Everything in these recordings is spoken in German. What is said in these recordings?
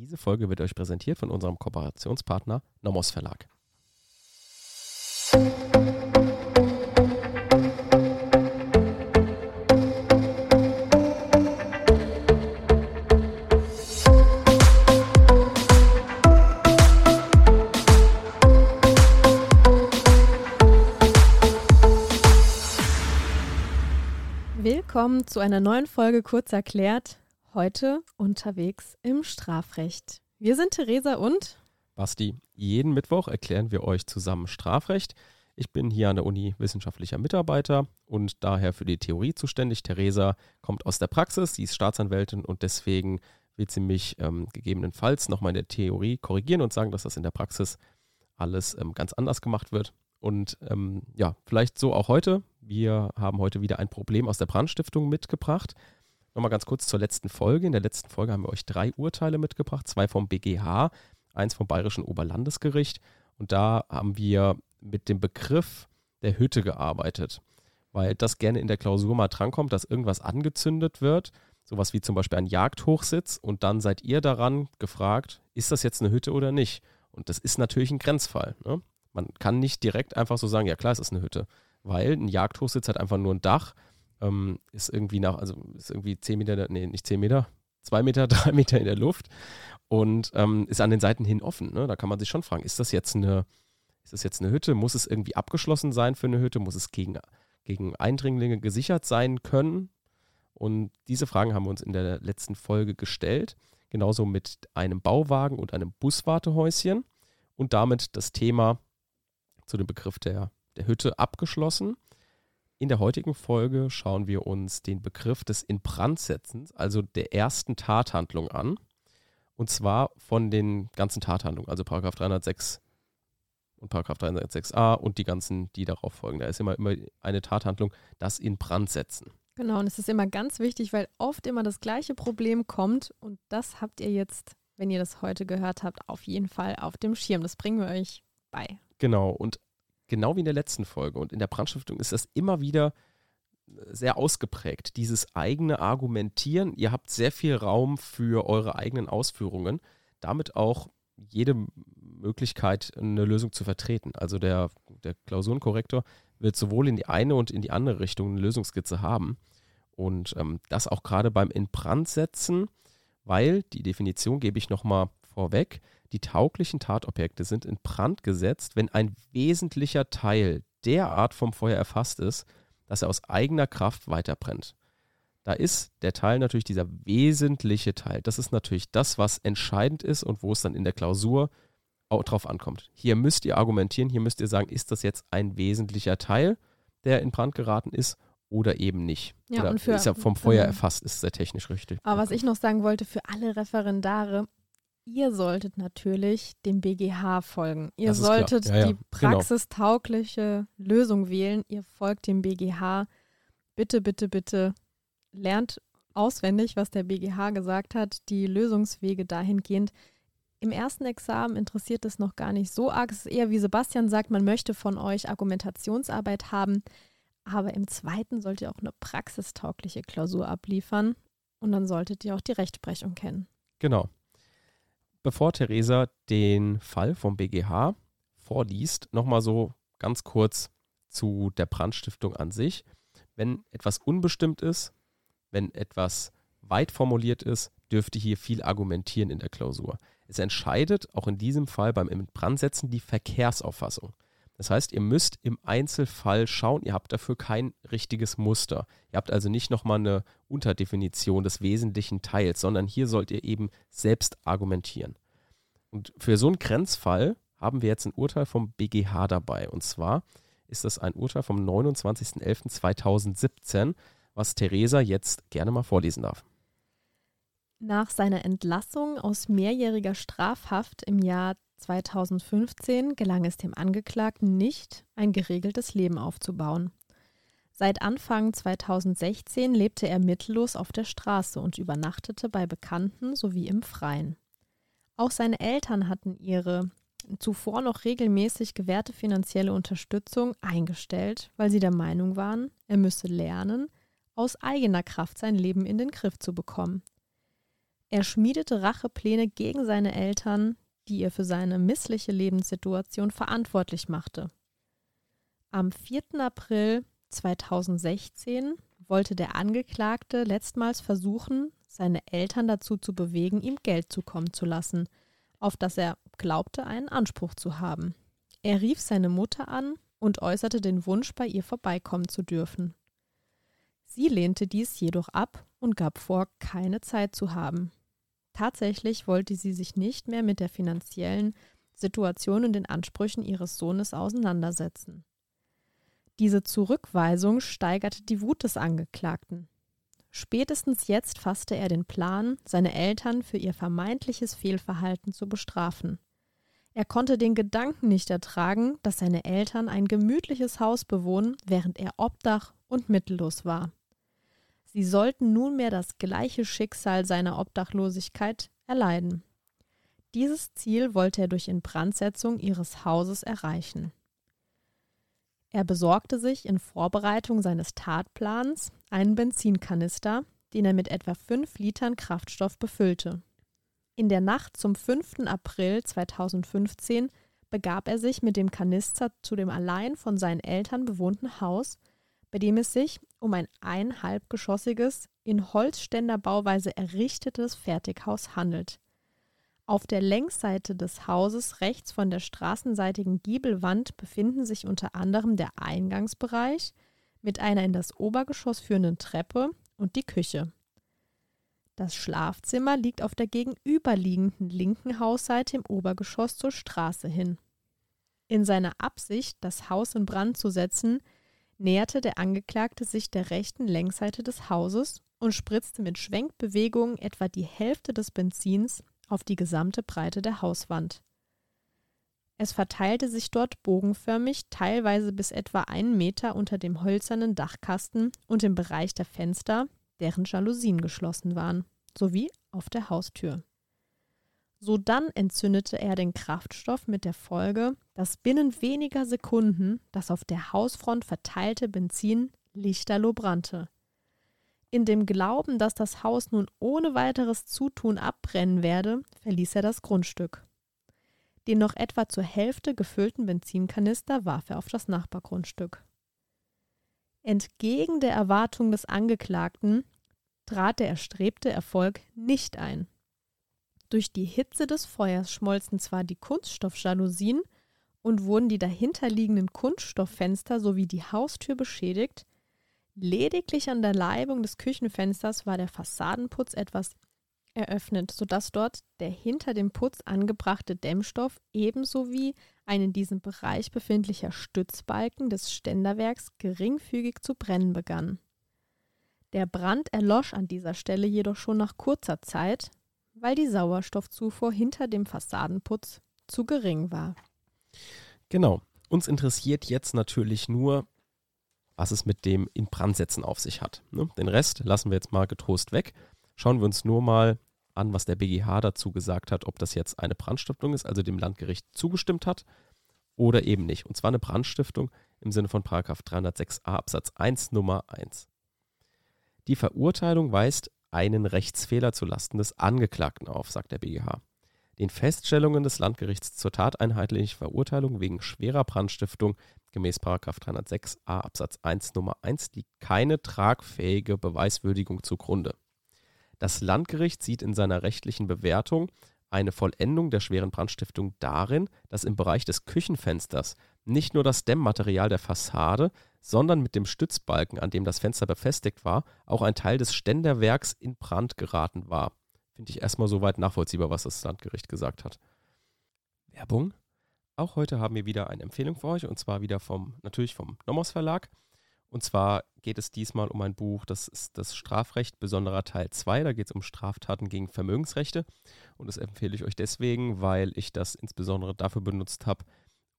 Diese Folge wird euch präsentiert von unserem Kooperationspartner Nomos Verlag. Willkommen zu einer neuen Folge Kurz erklärt. Heute unterwegs im Strafrecht. Wir sind Theresa und Basti. Jeden Mittwoch erklären wir euch zusammen Strafrecht. Ich bin hier an der Uni wissenschaftlicher Mitarbeiter und daher für die Theorie zuständig. Theresa kommt aus der Praxis, sie ist Staatsanwältin und deswegen wird sie mich ähm, gegebenenfalls nochmal in der Theorie korrigieren und sagen, dass das in der Praxis alles ähm, ganz anders gemacht wird. Und ähm, ja, vielleicht so auch heute. Wir haben heute wieder ein Problem aus der Brandstiftung mitgebracht. Nochmal ganz kurz zur letzten Folge. In der letzten Folge haben wir euch drei Urteile mitgebracht, zwei vom BGH, eins vom Bayerischen Oberlandesgericht. Und da haben wir mit dem Begriff der Hütte gearbeitet, weil das gerne in der Klausur mal drankommt, dass irgendwas angezündet wird, sowas wie zum Beispiel ein Jagdhochsitz. Und dann seid ihr daran gefragt, ist das jetzt eine Hütte oder nicht? Und das ist natürlich ein Grenzfall. Ne? Man kann nicht direkt einfach so sagen, ja klar, es ist eine Hütte weil ein Jagdhochsitz hat einfach nur ein Dach, ähm, ist irgendwie nach, also ist irgendwie 10 Meter, nee, nicht 10 Meter, 2 Meter, 3 Meter in der Luft und ähm, ist an den Seiten hin offen. Ne? Da kann man sich schon fragen, ist das jetzt eine, ist das jetzt eine Hütte? Muss es irgendwie abgeschlossen sein für eine Hütte? Muss es gegen, gegen Eindringlinge gesichert sein können? Und diese Fragen haben wir uns in der letzten Folge gestellt. Genauso mit einem Bauwagen und einem Buswartehäuschen. Und damit das Thema zu dem Begriff der der Hütte abgeschlossen. In der heutigen Folge schauen wir uns den Begriff des Inbrandsetzens, also der ersten Tathandlung an. Und zwar von den ganzen Tathandlungen, also Paragraph 306 und Paragraph 306a und die ganzen, die darauf folgen. Da ist immer, immer eine Tathandlung, das in Brand setzen. Genau, und es ist immer ganz wichtig, weil oft immer das gleiche Problem kommt und das habt ihr jetzt, wenn ihr das heute gehört habt, auf jeden Fall auf dem Schirm. Das bringen wir euch bei. Genau, und genau wie in der letzten Folge. Und in der Brandstiftung ist das immer wieder sehr ausgeprägt, dieses eigene Argumentieren. Ihr habt sehr viel Raum für eure eigenen Ausführungen, damit auch jede Möglichkeit, eine Lösung zu vertreten. Also der, der Klausurenkorrektor wird sowohl in die eine und in die andere Richtung eine Lösungskizze haben. Und ähm, das auch gerade beim Inbrandsetzen, weil die Definition gebe ich nochmal vorweg. Die tauglichen Tatobjekte sind in Brand gesetzt, wenn ein wesentlicher Teil derart vom Feuer erfasst ist, dass er aus eigener Kraft weiterbrennt. Da ist der Teil natürlich dieser wesentliche Teil. Das ist natürlich das, was entscheidend ist und wo es dann in der Klausur auch drauf ankommt. Hier müsst ihr argumentieren, hier müsst ihr sagen, ist das jetzt ein wesentlicher Teil, der in Brand geraten ist oder eben nicht. Ja, oder und für, ist er vom Feuer erfasst, ist sehr technisch richtig. Aber was ich noch sagen wollte, für alle Referendare, ihr solltet natürlich dem BGH folgen. Ihr solltet ja, die genau. praxistaugliche genau. Lösung wählen. Ihr folgt dem BGH. Bitte, bitte, bitte lernt auswendig, was der BGH gesagt hat, die Lösungswege dahingehend. Im ersten Examen interessiert es noch gar nicht so arg. Es ist eher wie Sebastian sagt, man möchte von euch Argumentationsarbeit haben. Aber im zweiten sollt ihr auch eine praxistaugliche Klausur abliefern. Und dann solltet ihr auch die Rechtsprechung kennen. Genau bevor Theresa den Fall vom BGH vorliest, nochmal so ganz kurz zu der Brandstiftung an sich. Wenn etwas unbestimmt ist, wenn etwas weit formuliert ist, dürfte hier viel argumentieren in der Klausur. Es entscheidet auch in diesem Fall beim Brandsetzen die Verkehrsauffassung. Das heißt, ihr müsst im Einzelfall schauen, ihr habt dafür kein richtiges Muster. Ihr habt also nicht nochmal eine Unterdefinition des wesentlichen Teils, sondern hier sollt ihr eben selbst argumentieren. Und für so einen Grenzfall haben wir jetzt ein Urteil vom BGH dabei. Und zwar ist das ein Urteil vom 29.11.2017, was Theresa jetzt gerne mal vorlesen darf. Nach seiner Entlassung aus mehrjähriger Strafhaft im Jahr 2015 gelang es dem Angeklagten nicht, ein geregeltes Leben aufzubauen. Seit Anfang 2016 lebte er mittellos auf der Straße und übernachtete bei Bekannten sowie im Freien. Auch seine Eltern hatten ihre zuvor noch regelmäßig gewährte finanzielle Unterstützung eingestellt, weil sie der Meinung waren, er müsse lernen, aus eigener Kraft sein Leben in den Griff zu bekommen. Er schmiedete Rachepläne gegen seine Eltern, die er für seine missliche Lebenssituation verantwortlich machte. Am 4. April 2016 wollte der Angeklagte letztmals versuchen, seine Eltern dazu zu bewegen, ihm Geld zukommen zu lassen, auf das er glaubte, einen Anspruch zu haben. Er rief seine Mutter an und äußerte den Wunsch, bei ihr vorbeikommen zu dürfen. Sie lehnte dies jedoch ab und gab vor, keine Zeit zu haben. Tatsächlich wollte sie sich nicht mehr mit der finanziellen Situation und den Ansprüchen ihres Sohnes auseinandersetzen. Diese Zurückweisung steigerte die Wut des Angeklagten. Spätestens jetzt fasste er den Plan, seine Eltern für ihr vermeintliches Fehlverhalten zu bestrafen. Er konnte den Gedanken nicht ertragen, dass seine Eltern ein gemütliches Haus bewohnen, während er Obdach und mittellos war. Sie sollten nunmehr das gleiche Schicksal seiner Obdachlosigkeit erleiden. Dieses Ziel wollte er durch Inbrandsetzung ihres Hauses erreichen. Er besorgte sich in Vorbereitung seines Tatplans einen Benzinkanister, den er mit etwa fünf Litern Kraftstoff befüllte. In der Nacht zum 5. April 2015 begab er sich mit dem Kanister zu dem allein von seinen Eltern bewohnten Haus, bei dem es sich um ein einhalbgeschossiges, in Holzständerbauweise errichtetes Fertighaus handelt. Auf der Längsseite des Hauses rechts von der straßenseitigen Giebelwand befinden sich unter anderem der Eingangsbereich mit einer in das Obergeschoss führenden Treppe und die Küche. Das Schlafzimmer liegt auf der gegenüberliegenden linken Hausseite im Obergeschoss zur Straße hin. In seiner Absicht, das Haus in Brand zu setzen, näherte der Angeklagte sich der rechten Längsseite des Hauses und spritzte mit Schwenkbewegungen etwa die Hälfte des Benzins auf die gesamte Breite der Hauswand. Es verteilte sich dort bogenförmig, teilweise bis etwa einen Meter unter dem hölzernen Dachkasten und im Bereich der Fenster, deren Jalousien geschlossen waren, sowie auf der Haustür. Sodann entzündete er den Kraftstoff mit der Folge, dass binnen weniger Sekunden das auf der Hausfront verteilte Benzin lichterloh brannte. In dem Glauben, dass das Haus nun ohne weiteres Zutun abbrennen werde, verließ er das Grundstück. Den noch etwa zur Hälfte gefüllten Benzinkanister warf er auf das Nachbargrundstück. Entgegen der Erwartung des Angeklagten trat der erstrebte Erfolg nicht ein. Durch die Hitze des Feuers schmolzen zwar die Kunststoffjalousien und wurden die dahinterliegenden Kunststofffenster sowie die Haustür beschädigt, Lediglich an der Leibung des Küchenfensters war der Fassadenputz etwas eröffnet, sodass dort der hinter dem Putz angebrachte Dämmstoff ebenso wie ein in diesem Bereich befindlicher Stützbalken des Ständerwerks geringfügig zu brennen begann. Der Brand erlosch an dieser Stelle jedoch schon nach kurzer Zeit, weil die Sauerstoffzufuhr hinter dem Fassadenputz zu gering war. Genau. Uns interessiert jetzt natürlich nur, was es mit dem Inbrandsetzen auf sich hat. Ne? Den Rest lassen wir jetzt mal getrost weg. Schauen wir uns nur mal an, was der BGH dazu gesagt hat, ob das jetzt eine Brandstiftung ist, also dem Landgericht zugestimmt hat oder eben nicht. Und zwar eine Brandstiftung im Sinne von 306a Absatz 1 Nummer 1. Die Verurteilung weist einen Rechtsfehler zulasten des Angeklagten auf, sagt der BGH. Den Feststellungen des Landgerichts zur tateinheitlichen Verurteilung wegen schwerer Brandstiftung gemäß 306a Absatz 1 Nummer 1 liegt keine tragfähige Beweiswürdigung zugrunde. Das Landgericht sieht in seiner rechtlichen Bewertung eine Vollendung der schweren Brandstiftung darin, dass im Bereich des Küchenfensters nicht nur das Dämmmaterial der Fassade, sondern mit dem Stützbalken, an dem das Fenster befestigt war, auch ein Teil des Ständerwerks in Brand geraten war. Finde ich erstmal soweit nachvollziehbar, was das Landgericht gesagt hat. Werbung? Auch heute haben wir wieder eine Empfehlung für euch und zwar wieder vom, natürlich vom Nomos Verlag. Und zwar geht es diesmal um ein Buch, das ist das Strafrecht besonderer Teil 2. Da geht es um Straftaten gegen Vermögensrechte. Und das empfehle ich euch deswegen, weil ich das insbesondere dafür benutzt habe,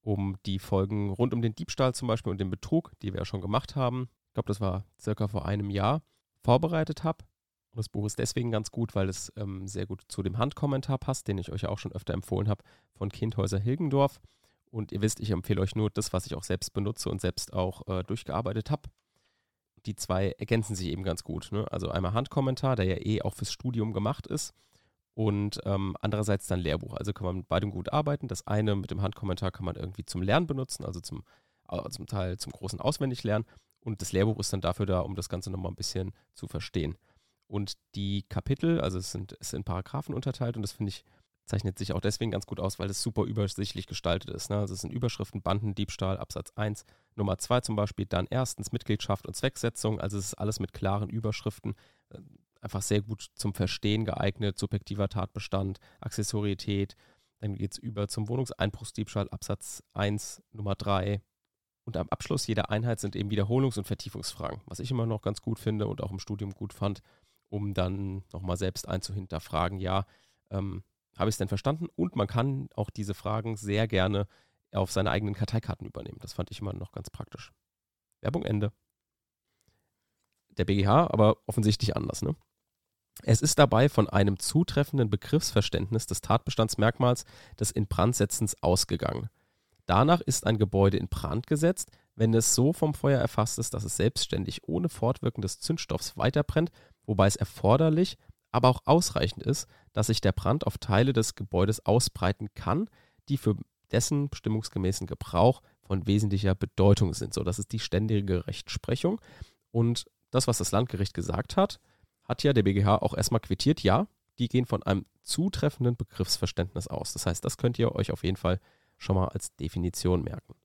um die Folgen rund um den Diebstahl zum Beispiel und den Betrug, die wir ja schon gemacht haben, ich glaube, das war circa vor einem Jahr, vorbereitet habe. Und das Buch ist deswegen ganz gut, weil es ähm, sehr gut zu dem Handkommentar passt, den ich euch auch schon öfter empfohlen habe, von Kindhäuser Hilgendorf. Und ihr wisst, ich empfehle euch nur das, was ich auch selbst benutze und selbst auch äh, durchgearbeitet habe. Die zwei ergänzen sich eben ganz gut. Ne? Also einmal Handkommentar, der ja eh auch fürs Studium gemacht ist. Und ähm, andererseits dann Lehrbuch. Also kann man mit beidem gut arbeiten. Das eine mit dem Handkommentar kann man irgendwie zum Lernen benutzen, also zum, äh, zum Teil zum großen Auswendiglernen. Und das Lehrbuch ist dann dafür da, um das Ganze nochmal ein bisschen zu verstehen. Und die Kapitel, also es sind, es sind Paragraphen unterteilt und das finde ich, zeichnet sich auch deswegen ganz gut aus, weil es super übersichtlich gestaltet ist. Ne? Also es sind Überschriften, Bandendiebstahl, Absatz 1, Nummer 2 zum Beispiel, dann erstens Mitgliedschaft und Zwecksetzung, also es ist alles mit klaren Überschriften, einfach sehr gut zum Verstehen geeignet, subjektiver Tatbestand, Accessorität, dann geht es über zum Wohnungseinbruchsdiebstahl, Absatz 1, Nummer 3, und am Abschluss jeder Einheit sind eben Wiederholungs- und Vertiefungsfragen, was ich immer noch ganz gut finde und auch im Studium gut fand, um dann nochmal selbst einzuhinterfragen, ja, ähm, habe ich es denn verstanden? Und man kann auch diese Fragen sehr gerne auf seine eigenen Karteikarten übernehmen. Das fand ich immer noch ganz praktisch. Werbung Ende. Der BGH aber offensichtlich anders, ne? Es ist dabei von einem zutreffenden Begriffsverständnis des Tatbestandsmerkmals des Inbrandsetzens ausgegangen. Danach ist ein Gebäude in Brand gesetzt, wenn es so vom Feuer erfasst ist, dass es selbstständig ohne Fortwirken des Zündstoffs weiterbrennt, wobei es erforderlich, aber auch ausreichend ist, dass sich der Brand auf Teile des Gebäudes ausbreiten kann, die für dessen bestimmungsgemäßen Gebrauch von wesentlicher Bedeutung sind. So, das ist die ständige Rechtsprechung. Und das, was das Landgericht gesagt hat, hat ja der BGH auch erstmal quittiert. Ja, die gehen von einem zutreffenden Begriffsverständnis aus. Das heißt, das könnt ihr euch auf jeden Fall schon mal als Definition merken.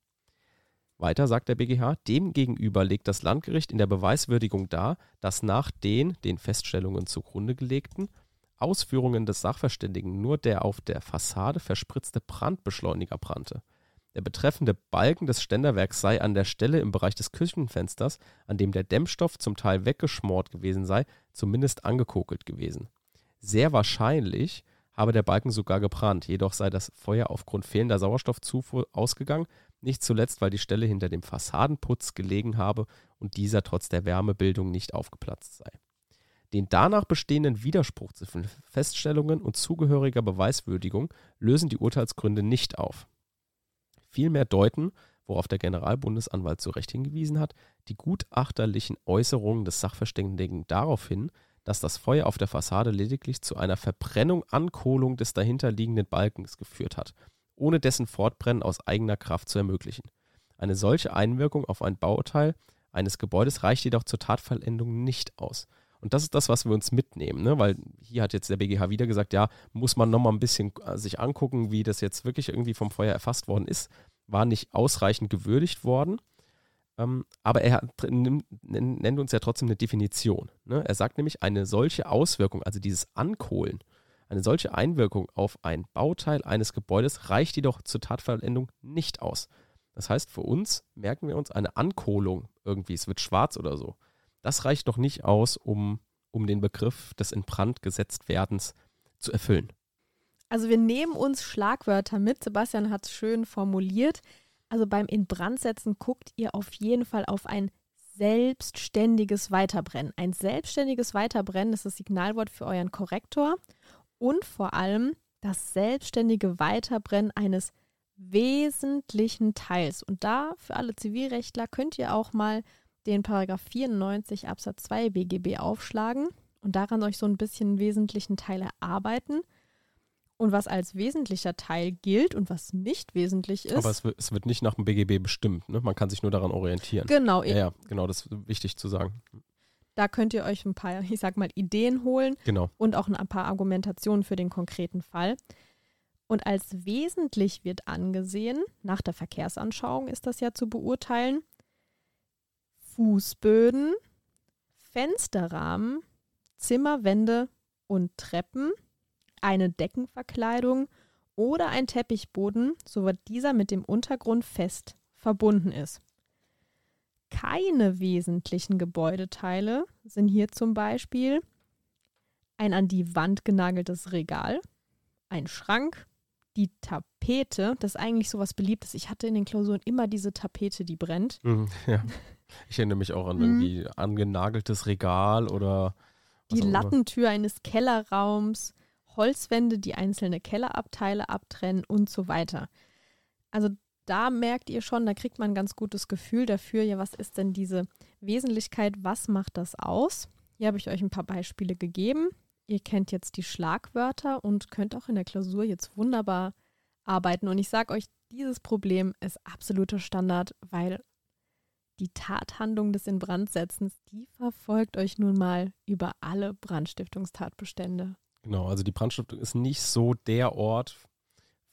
Weiter sagt der BGH, demgegenüber legt das Landgericht in der Beweiswürdigung dar, dass nach den, den Feststellungen zugrunde gelegten, Ausführungen des Sachverständigen nur der auf der Fassade verspritzte Brandbeschleuniger brannte. Der betreffende Balken des Ständerwerks sei an der Stelle im Bereich des Küchenfensters, an dem der Dämmstoff zum Teil weggeschmort gewesen sei, zumindest angekokelt gewesen. Sehr wahrscheinlich habe der Balken sogar gebrannt, jedoch sei das Feuer aufgrund fehlender Sauerstoffzufuhr ausgegangen, nicht zuletzt, weil die Stelle hinter dem Fassadenputz gelegen habe und dieser trotz der Wärmebildung nicht aufgeplatzt sei. Den danach bestehenden Widerspruch zwischen Feststellungen und zugehöriger Beweiswürdigung lösen die Urteilsgründe nicht auf. Vielmehr deuten, worauf der Generalbundesanwalt zu Recht hingewiesen hat, die gutachterlichen Äußerungen des Sachverständigen darauf hin, dass das Feuer auf der Fassade lediglich zu einer Verbrennung, Ankohlung des dahinterliegenden Balkens geführt hat, ohne dessen Fortbrennen aus eigener Kraft zu ermöglichen. Eine solche Einwirkung auf ein Bauteil eines Gebäudes reicht jedoch zur Tatvollendung nicht aus. Und das ist das, was wir uns mitnehmen, ne? weil hier hat jetzt der BGH wieder gesagt, ja, muss man nochmal ein bisschen äh, sich angucken, wie das jetzt wirklich irgendwie vom Feuer erfasst worden ist, war nicht ausreichend gewürdigt worden. Ähm, aber er nennt uns ja trotzdem eine Definition. Ne? Er sagt nämlich, eine solche Auswirkung, also dieses Ankohlen, eine solche Einwirkung auf ein Bauteil eines Gebäudes reicht jedoch zur Tatvollendung nicht aus. Das heißt, für uns merken wir uns eine Ankohlung irgendwie, es wird schwarz oder so. Das reicht noch nicht aus, um, um den Begriff des in Brand gesetzt werdens zu erfüllen. Also wir nehmen uns Schlagwörter mit. Sebastian hat es schön formuliert. Also beim Inbrandsetzen guckt ihr auf jeden Fall auf ein selbstständiges Weiterbrennen. Ein selbstständiges Weiterbrennen ist das Signalwort für euren Korrektor und vor allem das selbstständige Weiterbrennen eines wesentlichen Teils. Und da für alle Zivilrechtler könnt ihr auch mal den Paragraph 94 Absatz 2 BGB aufschlagen und daran euch so ein bisschen wesentlichen Teil erarbeiten und was als wesentlicher Teil gilt und was nicht wesentlich ist. Aber es wird, es wird nicht nach dem BGB bestimmt, ne? Man kann sich nur daran orientieren. Genau. Ja, ja, genau, das ist wichtig zu sagen. Da könnt ihr euch ein paar, ich sag mal, Ideen holen genau. und auch ein paar Argumentationen für den konkreten Fall. Und als wesentlich wird angesehen, nach der Verkehrsanschauung ist das ja zu beurteilen, Fußböden, Fensterrahmen, Zimmerwände und Treppen eine Deckenverkleidung oder ein Teppichboden, soweit dieser mit dem Untergrund fest verbunden ist. Keine wesentlichen Gebäudeteile sind hier zum Beispiel ein an die Wand genageltes Regal, ein Schrank, die Tapete, das ist eigentlich sowas Beliebtes. Ich hatte in den Klausuren immer diese Tapete, die brennt. Mhm, ja. Ich erinnere mich auch an mhm. irgendwie angenageltes Regal oder die Lattentür eines Kellerraums, Holzwände, die einzelne Kellerabteile abtrennen und so weiter. Also da merkt ihr schon, da kriegt man ein ganz gutes Gefühl dafür, ja, was ist denn diese Wesentlichkeit, was macht das aus? Hier habe ich euch ein paar Beispiele gegeben. ihr kennt jetzt die Schlagwörter und könnt auch in der Klausur jetzt wunderbar arbeiten. Und ich sage euch, dieses Problem ist absoluter Standard, weil die Tathandlung des Inbrandsetzens, die verfolgt euch nun mal über alle Brandstiftungstatbestände. Genau, also die Brandstiftung ist nicht so der Ort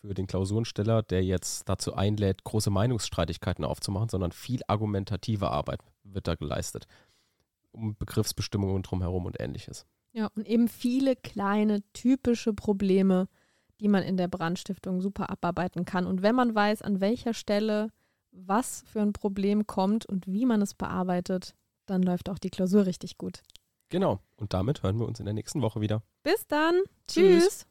für den Klausurensteller, der jetzt dazu einlädt, große Meinungsstreitigkeiten aufzumachen, sondern viel argumentative Arbeit wird da geleistet. Um Begriffsbestimmungen drumherum und ähnliches. Ja, und eben viele kleine typische Probleme, die man in der Brandstiftung super abarbeiten kann. Und wenn man weiß, an welcher Stelle was für ein Problem kommt und wie man es bearbeitet, dann läuft auch die Klausur richtig gut. Genau. Und damit hören wir uns in der nächsten Woche wieder. Bis dann. Tschüss. Tschüss.